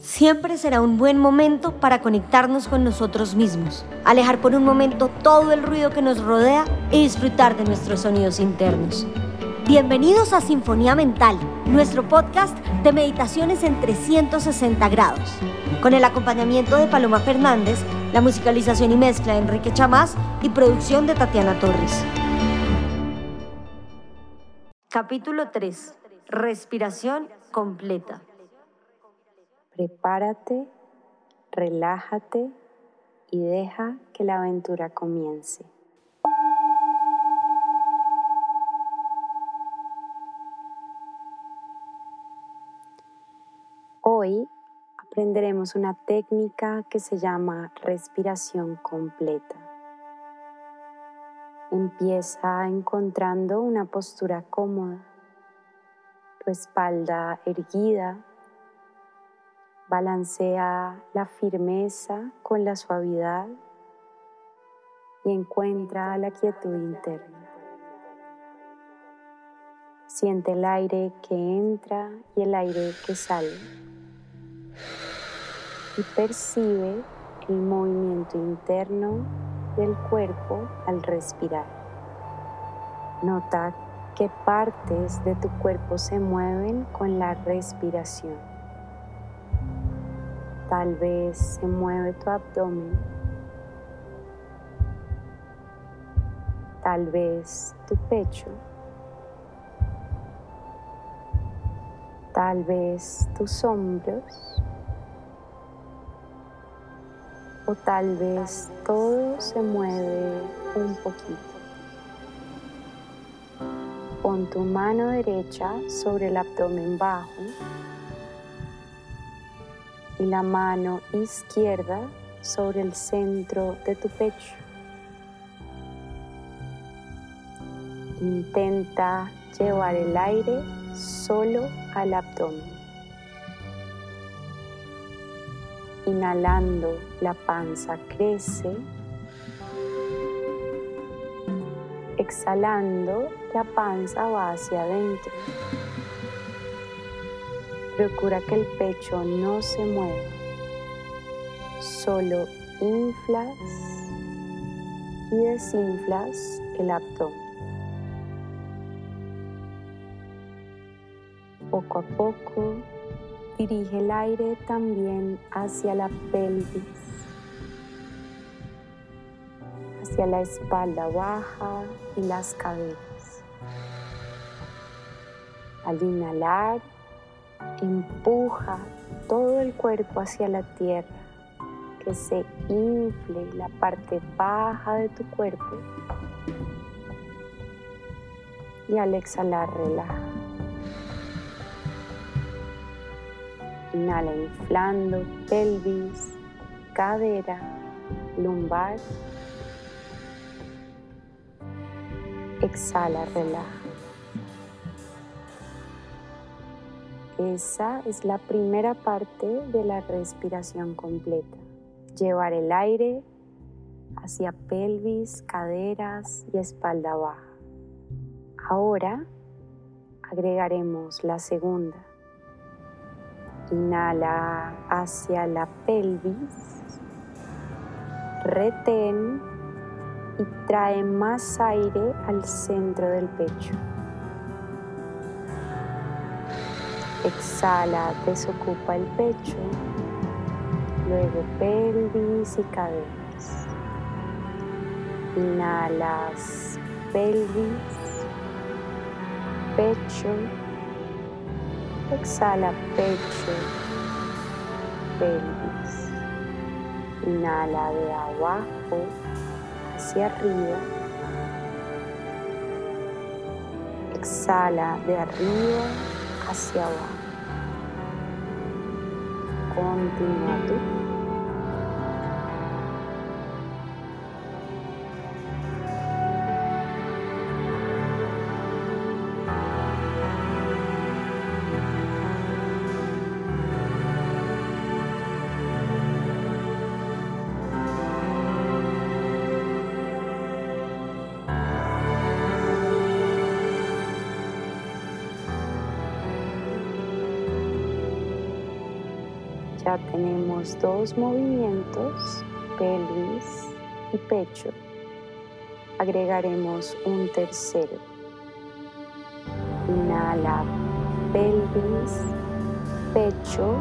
siempre será un buen momento para conectarnos con nosotros mismos, alejar por un momento todo el ruido que nos rodea y disfrutar de nuestros sonidos internos. Bienvenidos a Sinfonía Mental, nuestro podcast de meditaciones en 360 grados, con el acompañamiento de Paloma Fernández, la musicalización y mezcla de Enrique Chamás y producción de Tatiana Torres. Capítulo 3. Respiración completa. Prepárate, relájate y deja que la aventura comience. Hoy aprenderemos una técnica que se llama respiración completa. Empieza encontrando una postura cómoda, tu espalda erguida Balancea la firmeza con la suavidad y encuentra la quietud interna. Siente el aire que entra y el aire que sale. Y percibe el movimiento interno del cuerpo al respirar. Nota qué partes de tu cuerpo se mueven con la respiración. Tal vez se mueve tu abdomen. Tal vez tu pecho. Tal vez tus hombros. O tal vez todo se mueve un poquito. Pon tu mano derecha sobre el abdomen bajo y la mano izquierda sobre el centro de tu pecho. Intenta llevar el aire solo al abdomen. Inhalando, la panza crece. Exhalando, la panza va hacia adentro. Procura que el pecho no se mueva. Solo inflas y desinflas el abdomen. Poco a poco dirige el aire también hacia la pelvis, hacia la espalda baja y las caderas. Al inhalar, Empuja todo el cuerpo hacia la tierra, que se infle la parte baja de tu cuerpo. Y al exhalar, relaja. Inhala inflando pelvis, cadera, lumbar. Exhala, relaja. Esa es la primera parte de la respiración completa. Llevar el aire hacia pelvis, caderas y espalda baja. Ahora agregaremos la segunda. Inhala hacia la pelvis, retén y trae más aire al centro del pecho. Exhala, desocupa el pecho, luego pelvis y caderas. Inhalas pelvis, pecho, exhala pecho, pelvis. Inhala de abajo hacia arriba. Exhala de arriba hacia abajo. Continúa Ya tenemos dos movimientos, pelvis y pecho. Agregaremos un tercero. Inhala pelvis, pecho.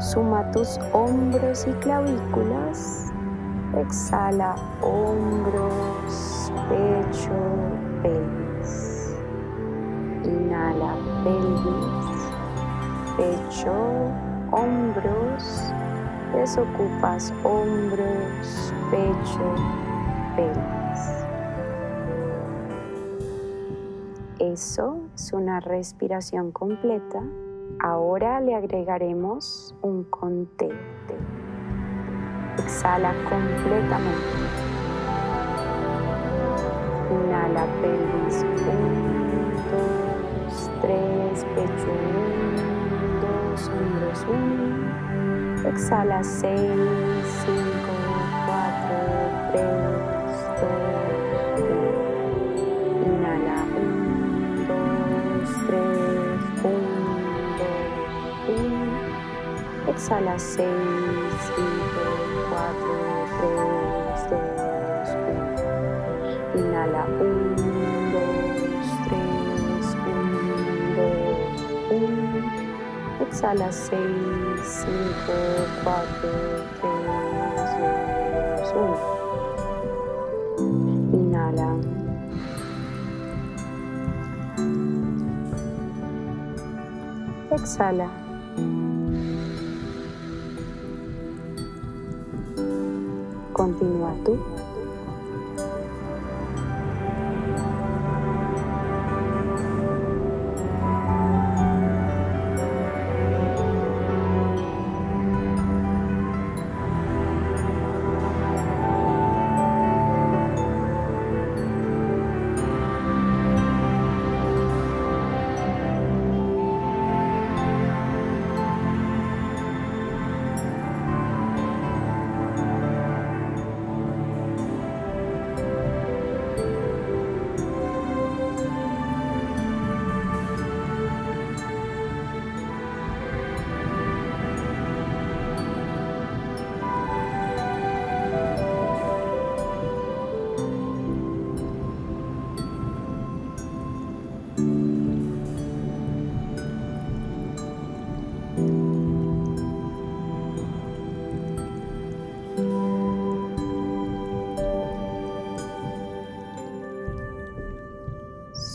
Suma tus hombros y clavículas. Exhala hombros, pecho, pelvis. Inhala pelvis, pecho, hombros. Desocupas hombros, pecho, pelvis. Eso es una respiración completa. Ahora le agregaremos un conteo. Exhala completamente. Inhala pelvis 1, 2, 3, pecho 1, 2, hombros 1. Exhala 6, 5, 4, 3, 2, 1. Inhala 1, 2, 3, 1, 2, 1. Exhala 6, 5, 4, 3, 2, 1. Inhala 1, 2, 3, 1, 2, 1. Exhala 6, 5, 4, 3, 2, 1. Inhala. Exhala. Continúa tú.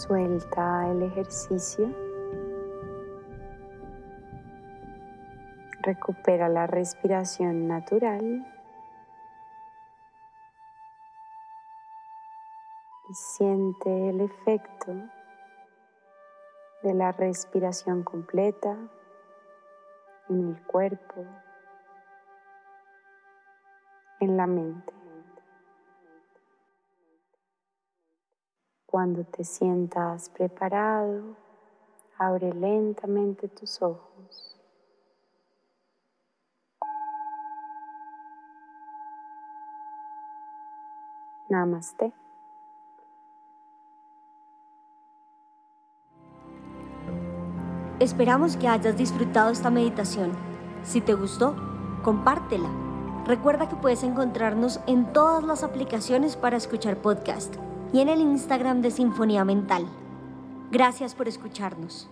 Suelta el ejercicio. Recupera la respiración natural. Y siente el efecto de la respiración completa en el cuerpo, en la mente. Cuando te sientas preparado, abre lentamente tus ojos. Namaste. Esperamos que hayas disfrutado esta meditación. Si te gustó, compártela. Recuerda que puedes encontrarnos en todas las aplicaciones para escuchar podcast y en el Instagram de Sinfonía Mental. Gracias por escucharnos.